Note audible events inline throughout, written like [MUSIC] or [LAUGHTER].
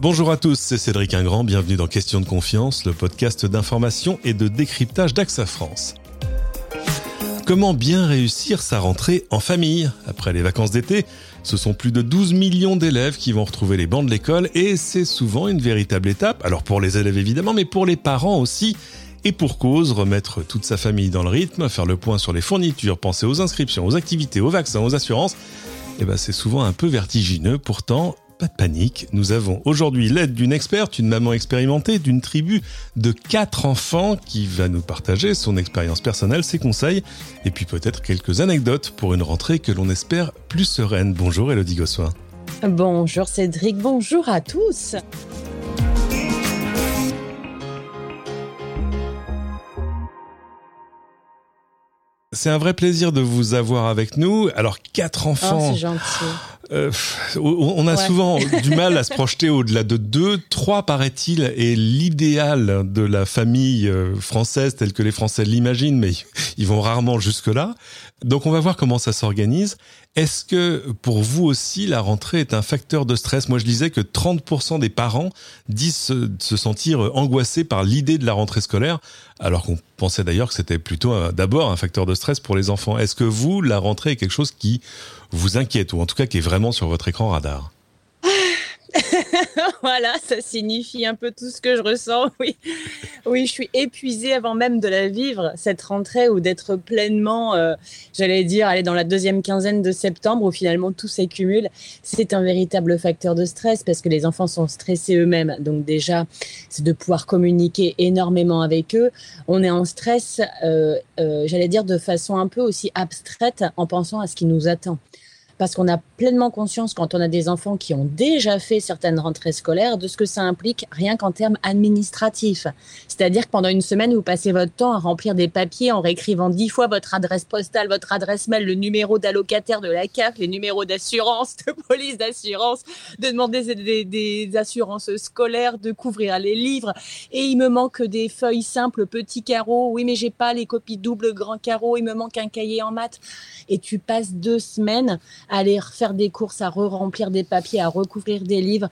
Bonjour à tous, c'est Cédric Ingrand, bienvenue dans Question de confiance, le podcast d'information et de décryptage d'AXA France. Comment bien réussir sa rentrée en famille Après les vacances d'été, ce sont plus de 12 millions d'élèves qui vont retrouver les bancs de l'école et c'est souvent une véritable étape, alors pour les élèves évidemment, mais pour les parents aussi. Et pour cause, remettre toute sa famille dans le rythme, faire le point sur les fournitures, penser aux inscriptions, aux activités, aux vaccins, aux assurances, eh ben c'est souvent un peu vertigineux. Pourtant, pas de panique, nous avons aujourd'hui l'aide d'une experte, une maman expérimentée, d'une tribu de quatre enfants qui va nous partager son expérience personnelle, ses conseils et puis peut-être quelques anecdotes pour une rentrée que l'on espère plus sereine. Bonjour Elodie Gossoin. Bonjour Cédric, bonjour à tous. C'est un vrai plaisir de vous avoir avec nous. Alors, quatre oh, enfants. c'est gentil. Euh, on a souvent [LAUGHS] du mal à se projeter au-delà de deux. Trois, paraît-il, est l'idéal de la famille euh, française telle que les Français l'imaginent, mais ils vont rarement jusque-là. Donc on va voir comment ça s'organise. Est-ce que pour vous aussi la rentrée est un facteur de stress? Moi je disais que 30% des parents disent se, sentir angoissés par l'idée de la rentrée scolaire, alors qu'on pensait d'ailleurs que c'était plutôt d'abord un facteur de stress pour les enfants. Est-ce que vous, la rentrée est quelque chose qui vous inquiète ou en tout cas qui est vraiment sur votre écran radar [LAUGHS] voilà, ça signifie un peu tout ce que je ressens. [LAUGHS] Oui, oui, je suis épuisée avant même de la vivre cette rentrée ou d'être pleinement, euh, j'allais dire, aller dans la deuxième quinzaine de septembre où finalement tout s'accumule. C'est un véritable facteur de stress parce que les enfants sont stressés eux-mêmes. Donc déjà, c'est de pouvoir communiquer énormément avec eux. On est en stress, euh, euh, j'allais dire de façon un peu aussi abstraite en pensant à ce qui nous attend parce qu'on a pleinement conscience quand on a des enfants qui ont déjà fait certaines rentrées scolaires de ce que ça implique rien qu'en termes administratifs. C'est-à-dire que pendant une semaine, vous passez votre temps à remplir des papiers en réécrivant dix fois votre adresse postale, votre adresse mail, le numéro d'allocataire de la CAF, les numéros d'assurance, de police d'assurance, de demander des, assurances scolaires, de couvrir les livres. Et il me manque des feuilles simples, petits carreaux. Oui, mais j'ai pas les copies doubles, grands carreaux. Il me manque un cahier en maths. Et tu passes deux semaines aller faire des courses, à re-remplir des papiers, à recouvrir des livres.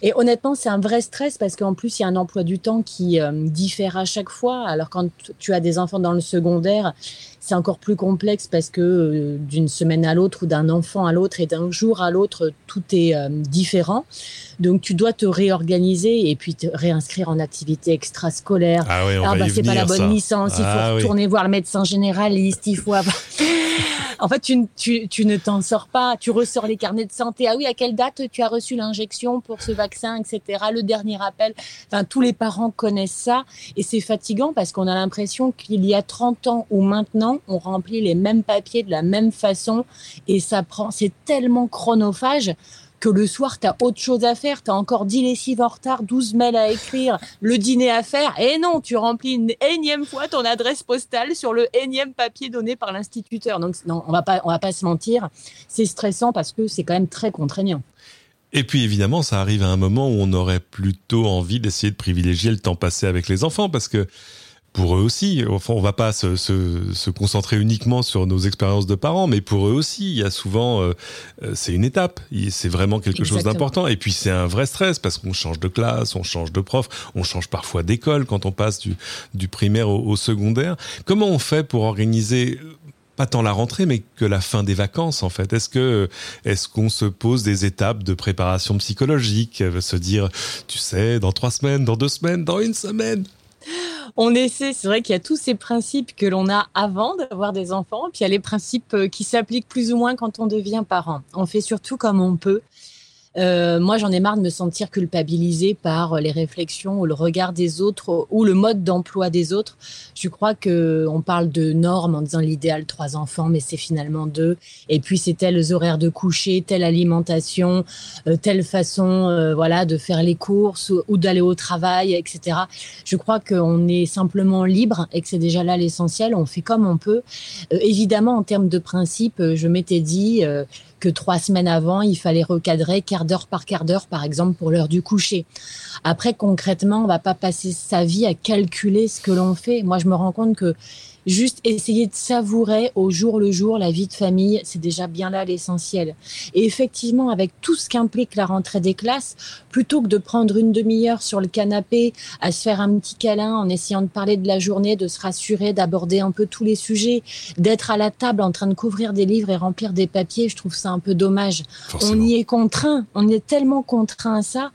Et honnêtement, c'est un vrai stress parce qu'en plus, il y a un emploi du temps qui euh, diffère à chaque fois. Alors quand tu as des enfants dans le secondaire, c'est encore plus complexe parce que euh, d'une semaine à l'autre ou d'un enfant à l'autre et d'un jour à l'autre, tout est euh, différent. Donc tu dois te réorganiser et puis te réinscrire en activité extrascolaire. Ah oui, on ah, bah, c'est pas la bonne licence, il faut ah retourner voir le médecin généraliste, il faut avoir [LAUGHS] en fait, tu, ne t'en sors pas. Tu ressors les carnets de santé. Ah oui, à quelle date tu as reçu l'injection pour ce vaccin, etc. Le dernier appel. Enfin, tous les parents connaissent ça. Et c'est fatigant parce qu'on a l'impression qu'il y a 30 ans ou maintenant, on remplit les mêmes papiers de la même façon. Et ça prend, c'est tellement chronophage que le soir, tu as autre chose à faire, tu as encore 10 lessives en retard, 12 mails à écrire, le dîner à faire. Et non, tu remplis une énième fois ton adresse postale sur le énième papier donné par l'instituteur. Donc, non, on va pas, on va pas se mentir, c'est stressant parce que c'est quand même très contraignant. Et puis évidemment, ça arrive à un moment où on aurait plutôt envie d'essayer de privilégier le temps passé avec les enfants parce que pour eux aussi. Enfin, on va pas se, se, se, concentrer uniquement sur nos expériences de parents, mais pour eux aussi, il y a souvent, euh, euh, c'est une étape. C'est vraiment quelque chose d'important. Et puis c'est un vrai stress parce qu'on change de classe, on change de prof, on change parfois d'école quand on passe du, du primaire au, au, secondaire. Comment on fait pour organiser pas tant la rentrée, mais que la fin des vacances, en fait? Est-ce que, est-ce qu'on se pose des étapes de préparation psychologique, se dire, tu sais, dans trois semaines, dans deux semaines, dans une semaine, on essaie, c'est vrai qu'il y a tous ces principes que l'on a avant d'avoir des enfants, puis il y a les principes euh, qui s'appliquent plus ou moins quand on devient parent. On fait surtout comme on peut. Euh, moi, j'en ai marre de me sentir culpabilisée par les réflexions ou le regard des autres ou le mode d'emploi des autres. Je crois que on parle de normes en disant l'idéal trois enfants, mais c'est finalement deux. Et puis c'est tels horaires de coucher, telle alimentation, euh, telle façon, euh, voilà, de faire les courses ou, d'aller au travail, etc. Je crois qu'on est simplement libre et que c'est déjà là l'essentiel. On fait comme on peut. évidemment, en termes de principe, je m'étais dit que trois semaines avant, il fallait recadrer quart d'heure par quart d'heure, par exemple, pour l'heure du coucher. Après, concrètement, on va pas passer sa vie à calculer ce que l'on fait. Moi, je me rends compte que juste essayer de savourer au jour le jour la vie de famille, c'est déjà bien là l'essentiel. Et effectivement, avec tout ce qu'implique la rentrée des classes, plutôt que de prendre une demi-heure sur le canapé à se faire un petit câlin en essayant de parler de la journée, de se rassurer, d'aborder un peu tous les sujets, d'être à la table en train de couvrir des livres et remplir des papiers, je trouve ça un peu dommage. On y est contraint, on est tellement contraint à ça,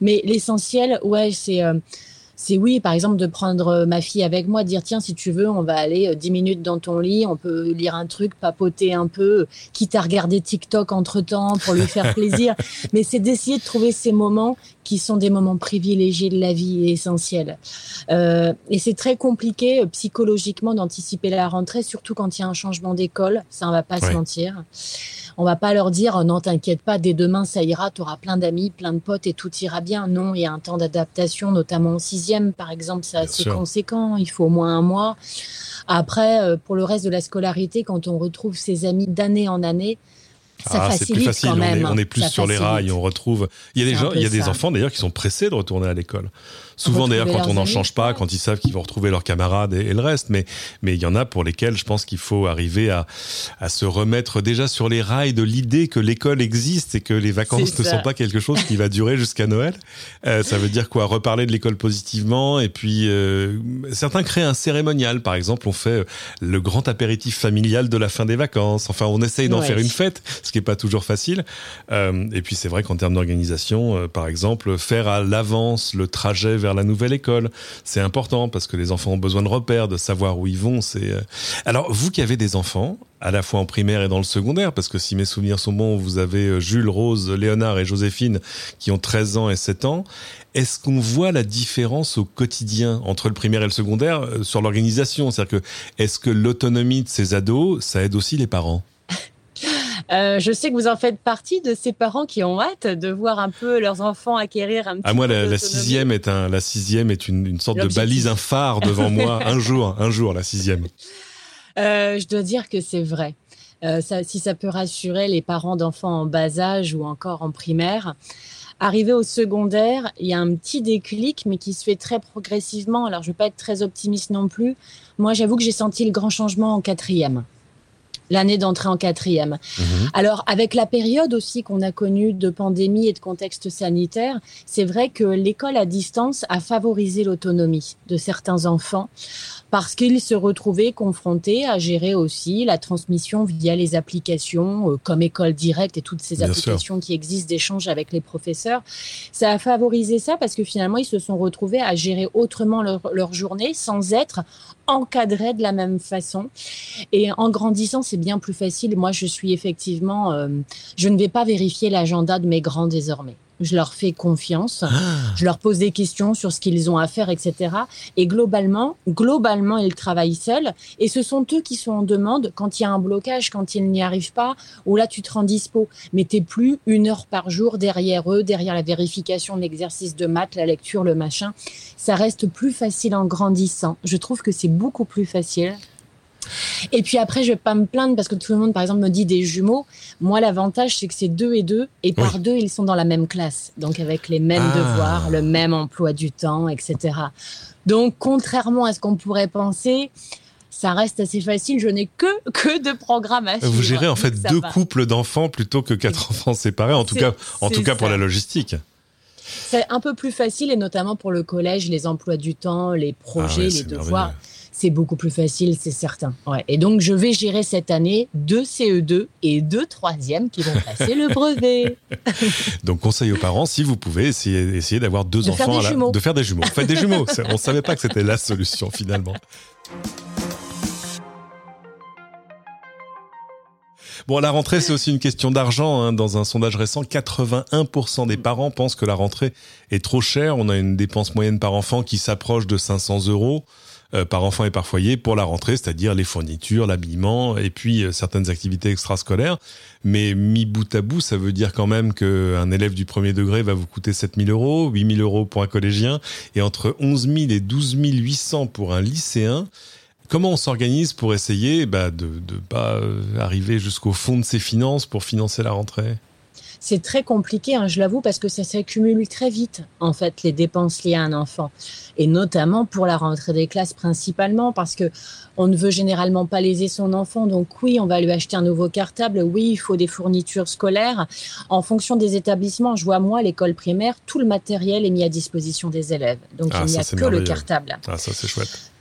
mais l'essentiel, ouais, c'est euh, c'est oui, par exemple, de prendre euh, ma fille avec moi, dire tiens, si tu veux, on va aller 10 euh, minutes dans ton lit, on peut lire un truc, papoter un peu, quitte à regarder TikTok entre temps pour lui faire plaisir. [LAUGHS] Mais c'est d'essayer de trouver ces moments qui sont des moments privilégiés de la vie et essentiels. Euh, et c'est très compliqué psychologiquement d'anticiper la rentrée, surtout quand il y a un changement d'école. Ça, on va pas se mentir. On va pas leur dire non, t'inquiète pas, dès demain ça ira, tu auras plein d'amis, plein de potes et tout ira bien. Non, il y a un temps d'adaptation, notamment en sixième, par exemple, c'est assez conséquent. Il faut au moins un mois. Après, euh, pour le reste de la scolarité, quand on retrouve ses amis d'année en année, ça ah, facilite plus facile. Quand même. On est, plus sur les rails. On retrouve. Il y a des gens, il y a des enfants d'ailleurs qui sont pressés de retourner à l'école. Souvent d'ailleurs quand on n'en change pas, quand ils savent qu'ils vont retrouver leurs camarades et, le reste, mais mais il y en a pour lesquels je pense qu'il faut arriver à à se remettre déjà sur les rails de l'idée que l'école existe et que les vacances ne sont pas quelque chose qui va durer jusqu'à Noël. Euh, ça veut dire quoi? Reparler de l'école positivement et puis euh, certains créent un cérémonial. Par exemple, on fait euh, le grand apéritif familial de la fin des vacances. Enfin, on essaye d'en faire une fête, ce qui est pas toujours facile. Euh, et puis c'est vrai qu'en termes d'organisation, par exemple, faire à l'avance le trajet vers la nouvelle école. C'est important parce que les enfants ont besoin de repères, de savoir où ils vont. C'est euh, alors vous qui avez des enfants, à la fois en primaire et dans le secondaire, parce que si mes souvenirs sont bons, vous avez euh, Jules, Rose, Léonard et Joséphine qui ont 13 ans et 7 ans. Est-ce qu'on voit la différence au quotidien entre le primaire et le secondaire euh, sur l'organisation? C'est-à-dire que est-ce que l'autonomie de ces ados, ça aide aussi les parents? Euh, je sais que vous en faites partie de ces parents qui ont hâte de voir un peu leurs enfants acquérir un petit. Ah moi, la, la, sixième est un, la sixième est une, une sorte de balise, un phare devant moi. [LAUGHS] Un jour, un jour, la sixième. Euh, je dois dire que c'est vrai. Euh, ça, si ça peut rassurer les parents d'enfants en bas âge ou encore en primaire, Arrivé au secondaire, il y a un petit déclic, mais qui se fait très progressivement. Alors, je ne vais pas être très optimiste non plus. Moi, j'avoue que j'ai senti le grand changement en quatrième l'année d'entrée en quatrième. Mhm. Alors, avec la période aussi qu'on a connue de pandémie et de contexte sanitaire, c'est vrai que l'école à distance a favorisé l'autonomie de certains enfants parce qu'ils se retrouvaient confrontés à gérer aussi la transmission via les applications euh, comme École Directe et toutes ces applications qui existent d'échange avec les professeurs. Ça a favorisé ça parce que finalement, ils se sont retrouvés à gérer autrement leur, leur journée sans être encadrés de la même façon. Et en grandissant, c'est bien plus facile. Moi, je suis effectivement, euh, je ne vais pas vérifier l'agenda de mes grands désormais. Je leur fais confiance, ah. je leur pose des questions sur ce qu'ils ont à faire, etc. Et globalement, globalement, ils travaillent seuls. Et ce sont eux qui sont en demande quand il y a un blocage, quand ils n'y arrivent pas, ou là tu te rends dispo. Mais t'es plus une heure par jour derrière eux, derrière la vérification de l'exercice de maths, la lecture, le machin. Ça reste plus facile en grandissant. Je trouve que c'est beaucoup plus facile. Et puis après, je vais pas me plaindre parce que tout le monde, par exemple, me dit des jumeaux. Moi, l'avantage, c'est que c'est deux et deux, et par deux, ils sont dans la même classe, donc avec les mêmes ah. devoirs, le même emploi du temps, etc. Donc, contrairement à ce qu'on pourrait penser, ça reste assez facile. Je n'ai que que de programmes à Vous gérez en fait deux couples d'enfants plutôt que quatre enfants séparés, en tout cas, en tout cas pour la logistique. C'est un peu plus facile et notamment pour le collège, les emplois du temps, les projets, ah les devoirs c'est beaucoup plus facile, c'est certain. Ouais. Et donc, je vais gérer cette année deux CE2 et deux troisièmes qui vont passer le brevet. [LAUGHS] donc, conseil aux parents, si vous pouvez, essayer, essayer d'avoir deux enfants. à la... De faire des jumeaux. Faites des jumeaux. On ne savait pas que c'était la solution finalement. Bon, la rentrée, c'est aussi une question d'argent. Hein. Dans un sondage récent, 81% des parents pensent que la rentrée est trop chère. On a une dépense moyenne par enfant qui s'approche de 500 euros. Euh, par enfant et par foyer pour la rentrée, c'est-à-dire les fournitures, l'habillement et puis euh, certaines activités extrascolaires. Mais mis bout à bout, ça veut dire quand même qu'un élève du premier degré va vous coûter 7000 euros, 8000 euros pour un collégien et entre 11 000 et 12 800 pour un lycéen. Comment on s'organise pour essayer bah, de ne pas euh, arriver jusqu'au fond de ses finances pour financer la rentrée? C'est très compliqué, hein, je l'avoue, parce que ça s'accumule très vite, en fait, les dépenses liées à un enfant. Et notamment pour la rentrée des classes principalement, parce que on ne veut généralement pas léser son enfant. Donc oui, on va lui acheter un nouveau cartable. Oui, il faut des fournitures scolaires. En fonction des établissements, je vois moi, l'école primaire, tout le matériel est mis à disposition des élèves. Donc ah, il n'y a que le cartable. Ah, ça c'est chouette.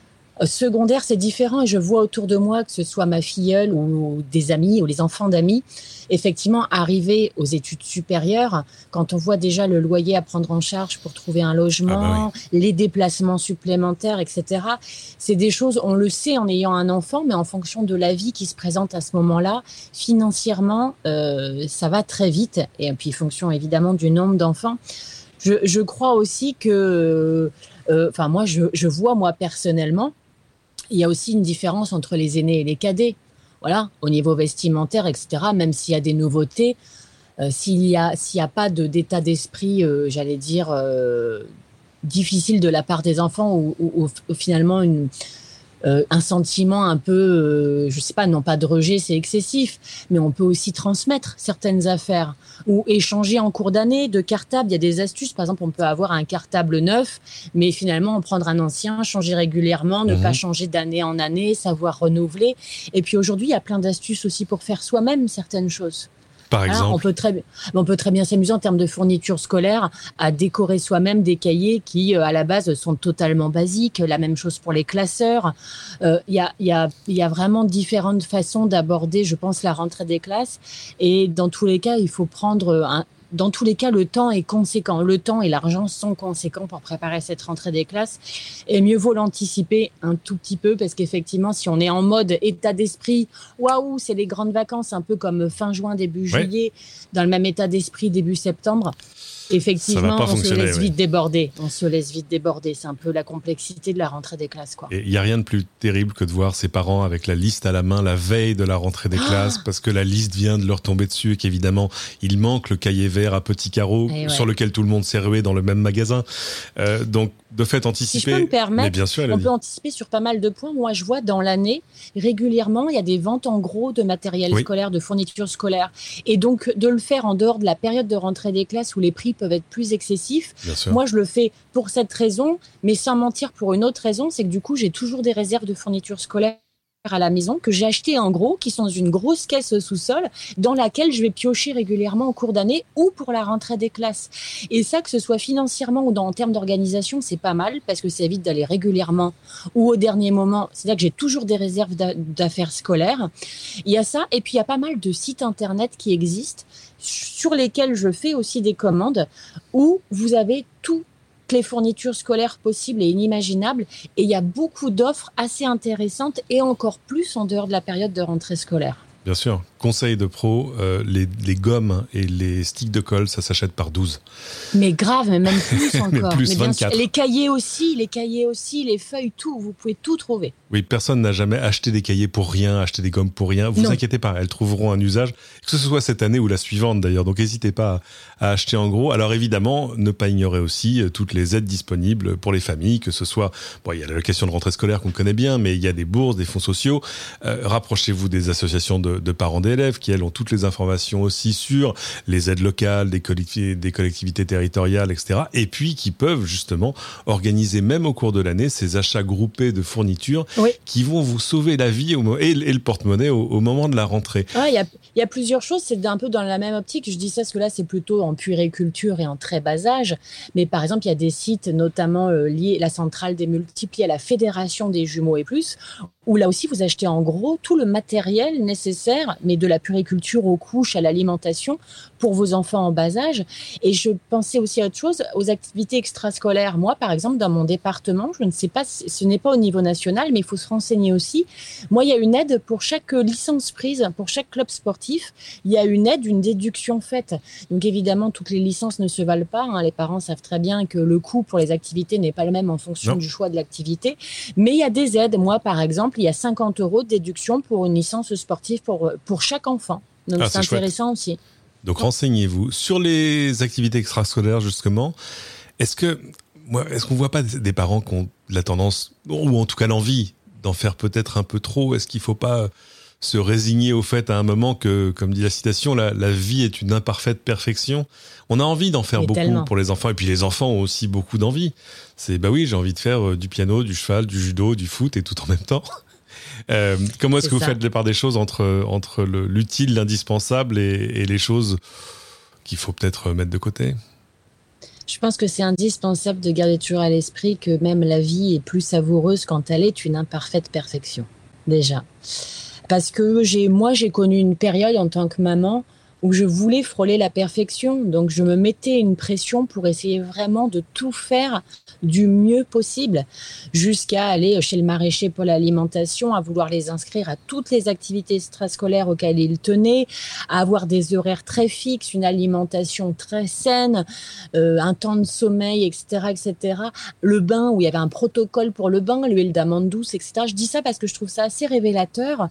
Euh, secondaire, c'est différent et je vois autour de moi, que ce soit ma filleule ou des amis ou les enfants d'amis, effectivement, arriver aux études supérieures, quand on voit déjà le loyer à prendre en charge pour trouver un logement, ah bah les déplacements supplémentaires, etc., c'est des choses, on le sait en ayant un enfant, mais en fonction de la vie qui se présente à ce moment-là, financièrement, euh, ça va très vite. Et puis, fonction évidemment du nombre d'enfants. Je, je, crois aussi que, euh, enfin, moi, je, je vois, moi, personnellement, il y a aussi une différence entre les aînés et les cadets. Voilà, au niveau vestimentaire, etc. Même s'il y a des nouveautés, euh, s'il n'y a, a pas d'état d'esprit, euh, j'allais dire, euh, difficile de la part des enfants ou, ou finalement une, euh, un sentiment un peu, euh, je sais pas, non pas de rejet, c'est excessif, mais on peut aussi transmettre certaines affaires ou échanger en cours d'année de cartable. Il y a des astuces, par exemple, on peut avoir un cartable neuf, mais finalement prendre un ancien, changer régulièrement, ne pas mhm. changer d'année en année, savoir renouveler. Et puis aujourd'hui, il y a plein d'astuces aussi pour faire soi-même certaines choses. Par exemple. on, peut très, on peut très bien s'amuser en termes de fourniture scolaire à décorer soi-même des cahiers qui, euh, à la base, sont totalement basiques. La même chose pour les classeurs. Euh, il y, a, y, a, y a vraiment différentes façons d'aborder, je pense, la rentrée des classes. Et dans tous les cas, il faut prendre un, dans tous les cas, le temps est conséquent. Le temps et l'argent sont conséquents pour préparer cette rentrée des classes. Et mieux vaut l'anticiper un tout petit peu parce qu'effectivement, si on est en mode état d'esprit, waouh, c'est les grandes vacances, un peu comme fin juin, début juillet, dans le même état d'esprit début septembre, Effectivement, on se laisse vite déborder. On se laisse vite déborder. C'est un peu la complexité de la rentrée des classes. Il n'y a rien de plus terrible que de voir ses parents avec la liste à la main la veille de la rentrée des ah classes parce que la liste vient de leur tomber dessus et qu'évidemment, il manque le cahier vert à petits carreaux eh sur lequel tout le monde s'est rué dans le même magasin. Euh, donc, de fait, anticiper. Si je peux me permettre, bien sûr, on peut anticiper sur pas mal de points. Moi, je vois dans l'année, régulièrement, il y a des ventes en gros de matériel scolaire, de fournitures scolaires. Et donc, de le faire en dehors de la période de rentrée des classes où les prix peuvent être plus excessifs. Moi, je le fais pour cette raison, mais sans mentir pour une autre raison, c'est que du coup, j'ai toujours des réserves de fournitures scolaires à la maison que j'ai acheté en gros, qui sont dans une grosse caisse sous-sol, dans laquelle je vais piocher régulièrement au cours d'année ou pour la rentrée des classes. Et ça, que ce soit financièrement ou dans, en termes d'organisation, c'est pas mal parce que ça évite d'aller régulièrement ou au dernier moment. C'est là que j'ai toujours des réserves d'affaires scolaires. Il y a ça, et puis il y a pas mal de sites internet qui existent sur lesquels je fais aussi des commandes où vous avez tout les fournitures scolaires possibles et inimaginables. Et il y a beaucoup d'offres assez intéressantes et encore plus en dehors de la période de rentrée scolaire. Bien sûr. Conseil de pro, euh, les, les, gommes et les sticks de colle, ça s'achète par 12. Mais grave, mais même plus [LAUGHS] encore. plus, mais bien les cahiers aussi, les cahiers aussi, les feuilles, tout, vous pouvez tout trouver. Oui, personne n'a jamais acheté des cahiers pour rien, acheté des gommes pour rien. Vous inquiétez pas, elles trouveront un usage, que ce soit cette année ou la suivante d'ailleurs. Donc n'hésitez pas à, acheter en gros. Alors évidemment, ne pas ignorer aussi euh, toutes les aides disponibles pour les familles, que ce soit, bon, il y a la question de rentrée scolaire qu'on connaît bien, mais il y a des bourses, des fonds sociaux. Euh, rapprochez-vous des associations de, de parents d'élèves qui elles ont toutes les informations aussi sur les aides locales, des collectivités, des collectivités territoriales, etc. Et puis qui peuvent justement organiser même au cours de l'année ces achats groupés de fournitures qui vont vous sauver la vie au, et, le porte-monnaie au, moment de la rentrée. Il y, a, y, a, plusieurs choses, c'est un peu dans la même optique. Je dis ça parce que là, c'est plutôt en puériculture et en très bas âge. Mais par exemple, il y a des sites, notamment euh, liés, la centrale des multiples, à la Fédération des jumeaux et plus, où là aussi vous achetez en gros tout le matériel nécessaire, mais de la puriculture aux couches, à l'alimentation, pour vos enfants en bas âge. Et je pensais aussi à autre chose, aux activités extrascolaires. Moi, par exemple, dans mon département, je ne sais pas, ce n'est pas au niveau national, mais il faut se renseigner aussi. Moi, il y a une aide pour chaque licence prise, pour chaque club sportif. Il y a une aide, une déduction faite. Donc évidemment, toutes les licences ne se valent pas. Hein. Les parents savent très bien que le coût pour les activités n'est pas le même en fonction du choix de l'activité. Mais il y a des aides. Moi, par exemple, il y a 50 euros de déduction pour une licence sportive pour, pour chaque enfant. Donc ah, c'est intéressant aussi. Donc renseignez-vous sur les activités extrascolaires justement. Est-ce que est-ce qu'on voit pas des parents qui ont la tendance ou en tout cas l'envie d'en faire peut-être un peu trop? Est-ce qu'il faut pas se résigner au fait à un moment que, comme dit la citation, la, vie est une imparfaite perfection? On a envie d'en faire beaucoup pour les enfants, et puis les enfants ont aussi beaucoup d'envie. C'est bah oui, j'ai envie de faire euh, du piano, du cheval, du judo, du foot et tout en même temps. Euh, comment est-ce que vous faites la part des choses entre, entre l'utile, l'indispensable et, les choses qu'il faut peut-être mettre de côté? Je pense que c'est indispensable de garder toujours à l'esprit que même la vie est plus savoureuse quand elle est une imparfaite perfection, déjà. Parce que j'ai, moi, j'ai connu une période en tant que maman où je voulais frôler la perfection. Donc, je me mettais une pression pour essayer vraiment de tout faire du mieux possible, jusqu'à aller chez le maraîcher pour l'alimentation, à vouloir les inscrire à toutes les activités extrascolaires auxquelles ils tenaient, à avoir des horaires très fixes, une alimentation très saine, euh, un temps de sommeil, etc., etc. Le bain où il y avait un protocole pour le bain, l'huile d'amande douce, etc. Je dis ça parce que je trouve ça assez révélateur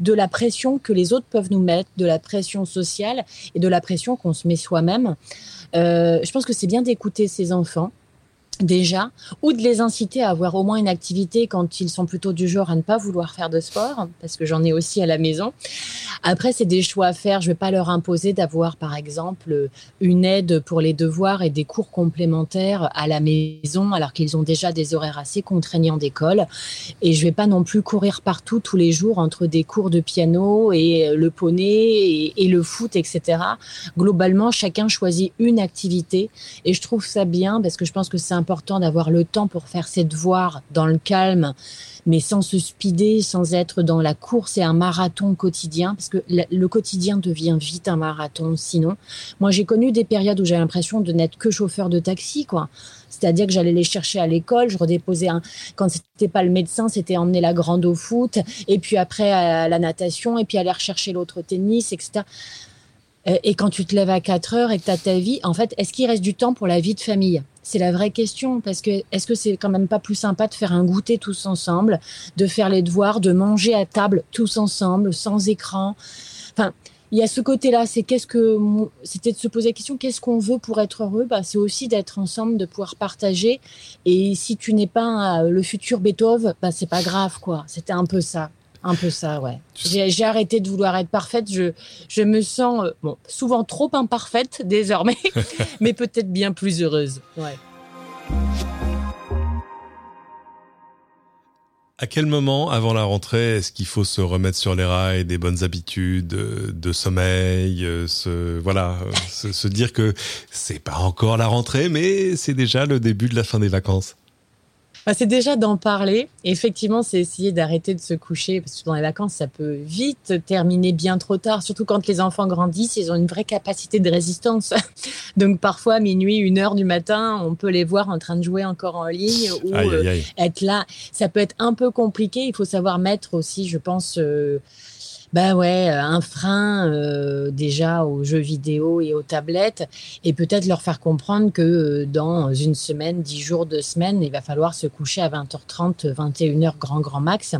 de la pression que les autres peuvent nous mettre, de la pression sociale et de la pression qu'on se met soi-même. Euh, je pense que c'est bien d'écouter ces enfants déjà, ou de les inciter à avoir au moins une activité quand ils sont plutôt du genre à ne pas vouloir faire de sport, parce que j'en ai aussi à la maison. Après, c'est des choix à faire. Je ne vais pas leur imposer d'avoir, par exemple, une aide pour les devoirs et des cours complémentaires à la maison, alors qu'ils ont déjà des horaires assez contraignants d'école. Et je ne vais pas non plus courir partout tous les jours entre des cours de piano et le poney et, et le foot, etc. Globalement, chacun choisit une activité et je trouve ça bien parce que je pense que c'est un important d'avoir le temps pour faire ses devoirs dans le calme, mais sans se speeder, sans être dans la course et un marathon quotidien, parce que le quotidien devient vite un marathon sinon. Moi, j'ai connu des périodes où j'ai l'impression de n'être que chauffeur de taxi, quoi. C'est-à-dire que j'allais les chercher à l'école, je redéposais un. Quand c'était pas le médecin, c'était emmener la grande au foot, et puis après à la natation, et puis aller rechercher l'autre tennis, etc. Euh, et quand tu te lèves à 4 heures et que tu as ta vie, en fait, est-ce qu'il reste du temps pour la vie de famille? C'est la vraie question. Parce que est-ce que c'est quand même pas plus sympa de faire un goûter tous ensemble, de faire les devoirs, de manger à table tous ensemble, sans écran? Enfin, il y a ce côté-là. C'est qu'est-ce que c'était de se poser la question qu'est-ce qu'on veut pour être heureux? Bah, C'est aussi d'être ensemble, de pouvoir partager. Et si tu n'es pas le futur Beethoven, bah, c'est pas grave, quoi. C'était un peu ça. Un peu ça, ouais. J'ai arrêté de vouloir être parfaite. Je, je me sens euh, bon, souvent trop imparfaite [LAUGHS] désormais, [LAUGHS] mais peut-être bien plus heureuse. Ouais. À quel moment, avant la rentrée, est-ce qu'il faut se remettre sur les rails des bonnes habitudes euh, de sommeil, euh, se, voilà, se, se dire que c'est pas encore la rentrée, mais c'est déjà le début de la fin des vacances? Bah, c'est déjà d'en parler. effectivement, c'est essayer d'arrêter de se coucher parce que dans les vacances, ça peut vite terminer bien trop tard. Surtout quand les enfants grandissent, ils ont une vraie capacité de résistance. [LAUGHS] Donc parfois, minuit, une heure du matin, on peut les voir en train de jouer encore en ligne ou euh, être là. Ça peut être un peu compliqué. Il faut savoir mettre aussi, je pense. Euh, bah ouais, euh, un frein euh, déjà aux jeux vidéo et aux tablettes, et peut-être leur faire comprendre que euh, dans une semaine, dix jours, deux semaines, il va falloir se coucher à 20h30, 21h grand grand max.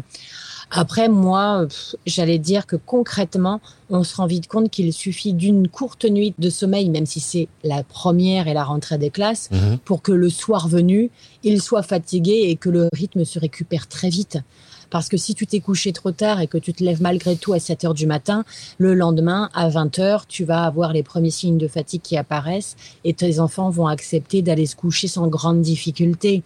Après, moi, j'allais dire que concrètement, on se rend vite compte qu'il suffit d'une courte nuit de sommeil, même si c'est la première et la rentrée des classes, mmh pour que le soir venu, il soit fatigué et que le rythme se récupère très vite. Parce que si tu t'es couché trop tard et que tu te lèves malgré tout à 7 heures du matin, le lendemain, à 20 heures, tu vas avoir les premiers signes de fatigue qui apparaissent et tes enfants vont accepter d'aller se coucher sans grande difficulté.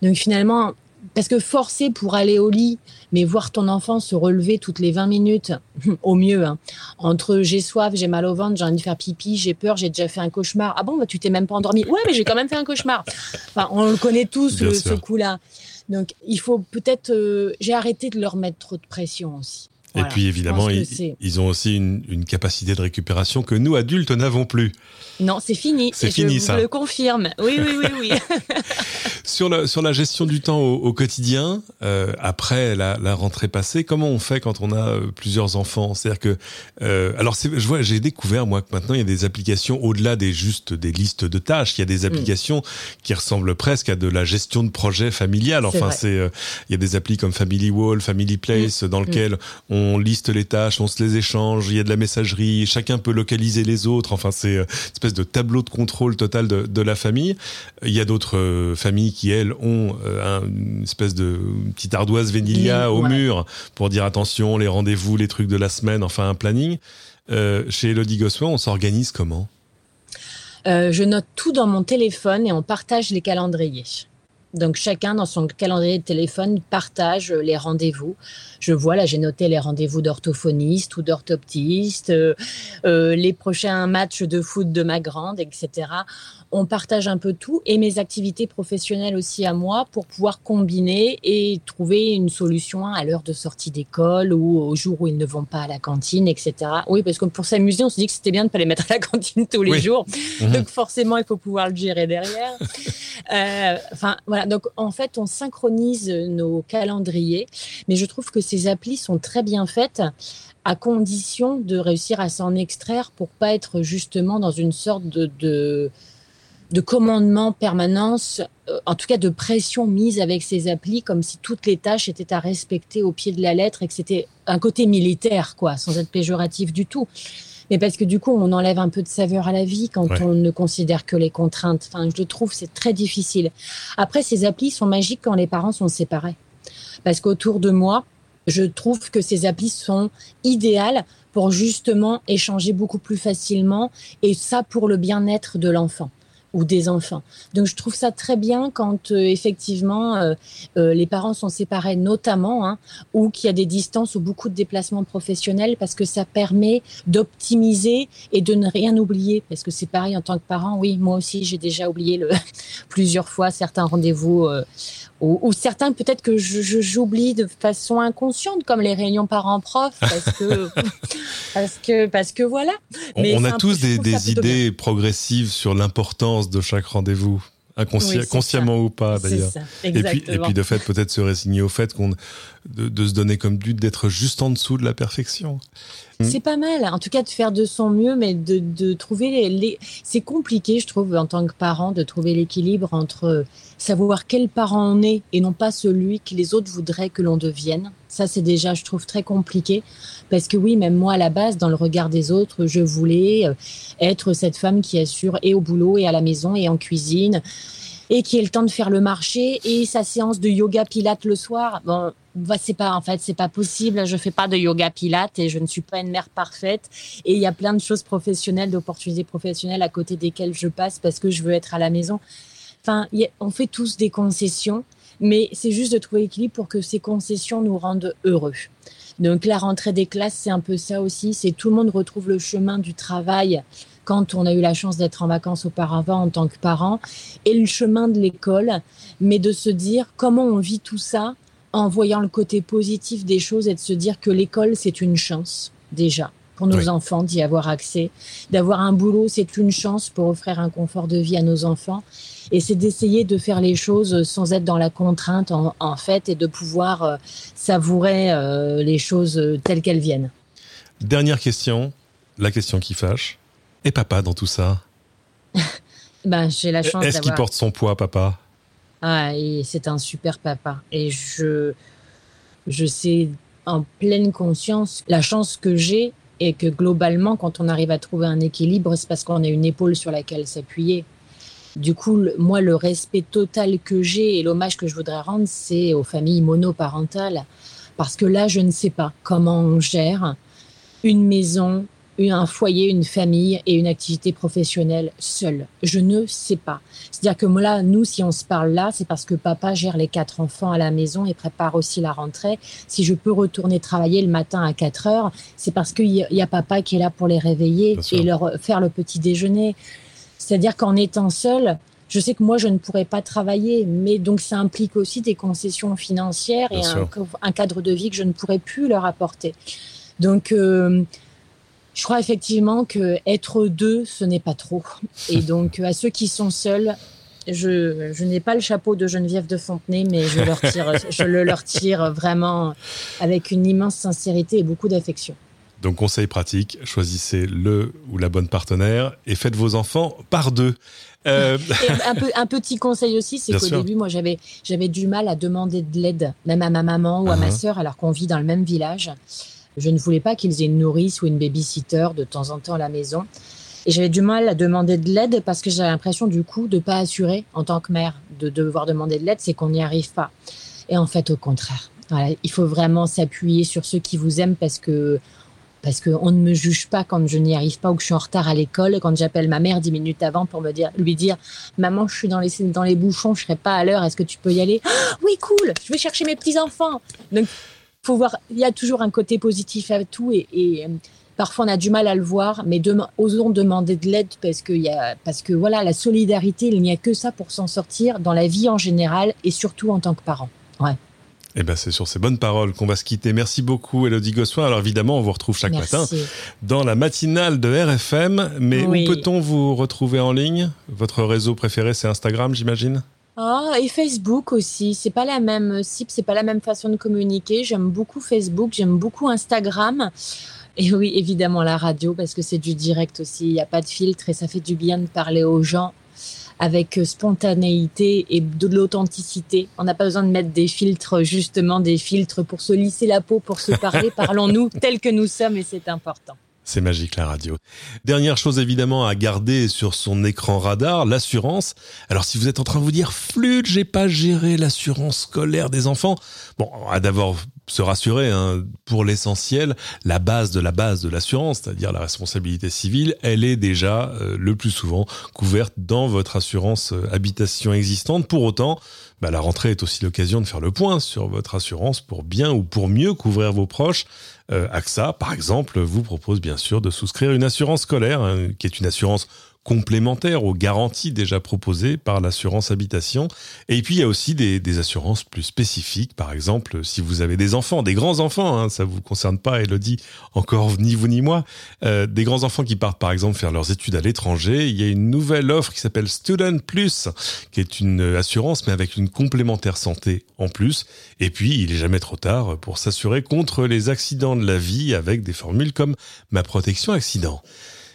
Donc finalement, parce que forcer pour aller au lit, mais voir ton enfant se relever toutes les 20 minutes, [LAUGHS] au mieux, hein, entre j'ai soif, j'ai mal au ventre, j'ai envie de faire pipi, j'ai peur, j'ai déjà fait un cauchemar. Ah bon, bah, tu t'es même pas endormi. Ouais, mais j'ai quand même fait un cauchemar. Enfin, on le connaît tous, ce coup-là. Donc, il faut peut-être. Euh, j'ai arrêté de leur mettre trop de pression aussi. Et puis évidemment, ils, ont aussi une, capacité de récupération que nous adultes n'avons plus. Non, c'est fini. C'est fini je ça. Je le confirme. Oui, oui, oui, oui. [LAUGHS] [LAUGHS] sur la sur la gestion du temps au, quotidien euh, après la, la, rentrée passée, comment on fait quand on a euh, plusieurs enfants? C'est-à-dire que euh, alors je vois, j'ai découvert moi que maintenant il y a des applications au-delà des juste des listes de tâches. Il y a des mm. applications qui ressemblent presque à de la gestion de projet familial. Enfin, c'est euh, il y a des applis comme Family Wall, Family Place mm. dans lequel on on liste les tâches, on se les échange, il y a de la messagerie, chacun peut localiser les autres. Enfin, c'est une espèce de tableau de contrôle total de, de la famille. Il y a d'autres familles qui, elles, ont une espèce de petite ardoise Vénilia au mur pour dire attention, les rendez-vous, les trucs de la semaine, enfin un planning. chez Elodie Gossuin, on s'organise comment? Euh, je note tout dans mon téléphone et on partage les calendriers. Donc chacun dans son calendrier de téléphone partage les rendez-vous. Je vois là, j'ai noté les rendez-vous d'orthophoniste ou d'orthoptiste, euh, euh, les prochains matchs de foot de ma grande, etc on partage un peu tout et mes activités professionnelles aussi à moi pour pouvoir combiner et trouver une solution à l'heure de sortie d'école ou au jour où ils ne vont pas à la cantine, etc. Oui, parce que pour s'amuser, on se dit que c'était bien de ne pas les mettre à la cantine tous les jours. Mhm. Donc forcément, il faut pouvoir le gérer derrière. [LAUGHS] Euh, enfin, Donc en fait, on synchronise nos calendriers, mais je trouve que ces applis sont très bien faites à condition de réussir à s'en extraire pour pas être justement dans une sorte de de commandement permanence, euh, en tout cas de pression mise avec ces applis, comme si toutes les tâches étaient à respecter au pied de la lettre et que c'était un côté militaire, quoi, sans être péjoratif du tout. Mais parce que du coup, on enlève un peu de saveur à la vie quand on ne considère que les contraintes. Enfin, je trouve c'est très difficile. Après, ces applis sont magiques quand les parents sont séparés. Parce qu'autour de moi, je trouve que ces applis sont idéales pour justement échanger beaucoup plus facilement et ça pour le bien-être de l'enfant ou des enfants. Donc je trouve ça très bien quand euh, effectivement euh, euh, les parents sont séparés notamment hein, ou qu'il y a des distances ou beaucoup de déplacements professionnels parce que ça permet d'optimiser et de ne rien oublier parce que c'est pareil en tant que parent. Oui, moi aussi j'ai déjà oublié le, [LAUGHS] plusieurs fois certains rendez-vous ou, certains peut-être que j'oublie de façon inconsciente, comme les réunions parents-prof, parce que, [LAUGHS] parce que, parce que voilà. on, a tous des, idées progressives sur l'importance de chaque rendez-vous. consciemment ou pas d'ailleurs. Et puis, et puis de fait peut-être se résigner au fait qu'on de, de, se donner comme but d'être juste en dessous de la perfection. Mm. C'est pas mal, en tout cas de faire de son mieux, mais de, de trouver les. C'est compliqué, je trouve, en tant que parent, de trouver l'équilibre entre savoir quel parent on est et non pas celui que les autres voudraient que l'on devienne. Ça, c'est déjà, je trouve, très compliqué. Parce que oui, même moi, à la base, dans le regard des autres, je voulais euh, être cette femme qui assure et au boulot et à la maison et en cuisine et qui ait le temps de faire le marché et sa séance de yoga pilate le soir. Bon, bah, c'est pas en fait c'est pas possible. Je fais pas de yoga pilate et je ne suis pas une mère parfaite. Et il y a plein de choses professionnelles d'opportunités professionnelles à côté desquelles je passe parce que je veux être à la maison. Enfin on fait tous des concessions mais c'est juste de trouver l'équilibre pour que ces concessions nous rendent heureux. Donc la rentrée des classes c'est un peu ça aussi. C'est tout le monde retrouve le chemin du travail quand on a eu la chance d'être en vacances auparavant en tant que parent et le chemin de l'école mais de se dire comment on vit tout ça en voyant le côté positif des choses et de se dire que l'école, c'est une chance, déjà, pour nos enfants d'y avoir accès. D'avoir un boulot, c'est une chance pour offrir un confort de vie à nos enfants. Et c'est d'essayer de faire les choses sans être dans la contrainte, en, fait, et de pouvoir euh, savourer euh, les choses telles qu'elles viennent. Dernière question, la question qui fâche. Et papa dans tout ça [LAUGHS] ben, J'ai la chance Est-ce qu'il porte son poids, papa? Ah, c'est un super papa. Et je, je sais en pleine conscience la chance que j'ai et que globalement, quand on arrive à trouver un équilibre, c'est parce qu'on a une épaule sur laquelle s'appuyer. Du coup, moi, le respect total que j'ai et l'hommage que je voudrais rendre, c'est aux familles monoparentales. Parce que là, je ne sais pas comment on gère une maison, un foyer, une famille et une activité professionnelle seule. Je ne sais pas. C'est-à-dire que moi, là, nous, si on se parle là, c'est parce que papa gère les quatre enfants à la maison et prépare aussi la rentrée. Si je peux retourner travailler le matin à 4 heures, c'est parce qu'il y, a papa qui est là pour les réveiller et leur faire le petit déjeuner. C'est-à-dire qu'en étant seul, je sais que moi, je ne pourrais pas travailler, mais donc ça implique aussi des concessions financières et un, cadre de vie que je ne pourrais plus leur apporter. Donc, euh, je crois effectivement que être deux, ce n'est pas trop. Et [LAUGHS] donc, à ceux qui sont seuls, je, je n'ai pas le chapeau de Geneviève de Fontenay, mais je, leur tire, [LAUGHS] je le leur tire vraiment avec une immense sincérité et beaucoup d'affection. Donc, conseil pratique, choisissez le ou la bonne partenaire et faites vos enfants par deux. Euh... un, peu, un, petit conseil aussi, c'est qu'au début, moi, j'avais, j'avais du mal à demander de l'aide, même à ma maman ou à ma uh-huh. sœur, alors qu'on vit dans le même village. Je ne voulais pas qu'ils aient une nourrice ou une babysitter de temps en temps à la maison. Et j'avais du mal à demander de l'aide parce que j'avais l'impression du coup de pas assurer en tant que mère, de devoir demander de l'aide, c'est qu'on n'y arrive pas. Et en fait, au contraire, il faut vraiment s'appuyer sur ceux qui vous aiment parce que parce qu'on ne me juge pas quand je n'y arrive pas ou que je suis en retard à l'école. Quand j'appelle ma mère dix minutes avant pour me dire, lui dire, maman, je suis dans les dans les bouchons, je serai pas à l'heure. Est-ce que tu peux y aller? Ah, Oui, cool. Je vais chercher mes petits enfants. Faut voir. Il y a toujours un côté positif à tout et, et Parfois, on a du mal à le voir, mais osons demander de l'aide parce que, y a, parce que voilà, la solidarité, il n'y a que ça pour s'en sortir dans la vie en général et surtout en tant que parent. Ouais. Eh ben, c'est sur ces bonnes paroles qu'on va se quitter. Merci beaucoup, Elodie Gossoin. Alors, évidemment, on vous retrouve chaque matin dans la matinale de RFM. Mais où peut-on vous retrouver en ligne? Votre réseau préféré, c'est Instagram, j'imagine? Ah, et Facebook aussi. C'est pas la même cible, c'est pas la même façon de communiquer. J'aime beaucoup Facebook, j'aime beaucoup Instagram. Et oui, évidemment, la radio, parce que c'est du direct aussi. Il n'y a pas de filtre et ça fait du bien de parler aux gens avec euh, spontanéité et de l'authenticité. On n'a pas besoin de mettre des filtres, justement, des filtres pour se lisser la peau, pour se parler. [LAUGHS] Parlons-nous tels que nous sommes et c'est important. C'est magique la radio. Dernière chose évidemment à garder sur son écran radar, l'assurance. Alors si vous êtes en train de vous dire flûte, j'ai pas géré l'assurance scolaire des enfants. Bon, à d'abord se rassurer, hein, pour l'essentiel, la base de la base de l'assurance, c'est-à-dire la responsabilité civile, elle est déjà euh, le plus souvent couverte dans votre assurance euh, habitation existante. Pour autant, bah, la rentrée est aussi l'occasion de faire le point sur votre assurance pour bien ou pour mieux couvrir vos proches. Euh, AXA, par exemple, vous propose bien sûr de souscrire une assurance scolaire, hein, qui est une assurance complémentaires aux garanties déjà proposées par l'assurance habitation. Et puis il y a aussi des, assurances plus spécifiques, par exemple si vous avez des enfants, des grands enfants, hein, ça vous concerne pas, Elodie, encore ni vous ni moi, euh, des grands enfants qui partent par exemple faire leurs études à l'étranger, il y a une nouvelle offre qui s'appelle Student Plus, qui est une assurance mais avec une complémentaire santé en plus. Et puis il est jamais trop tard pour s'assurer contre les accidents de la vie avec des formules comme ma protection accident.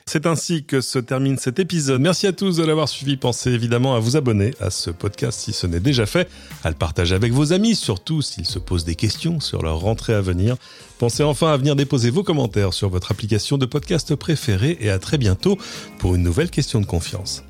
C'est ainsi que se termine cet épisode. Merci à tous de l'avoir suivi. Pensez évidemment à vous abonner à ce podcast si ce n'est déjà fait, à le partager avec vos amis, surtout s'ils se posent des questions sur leur rentrée à venir. Pensez enfin à venir déposer vos commentaires sur votre application de podcast préférée et à très bientôt pour une nouvelle question de confiance.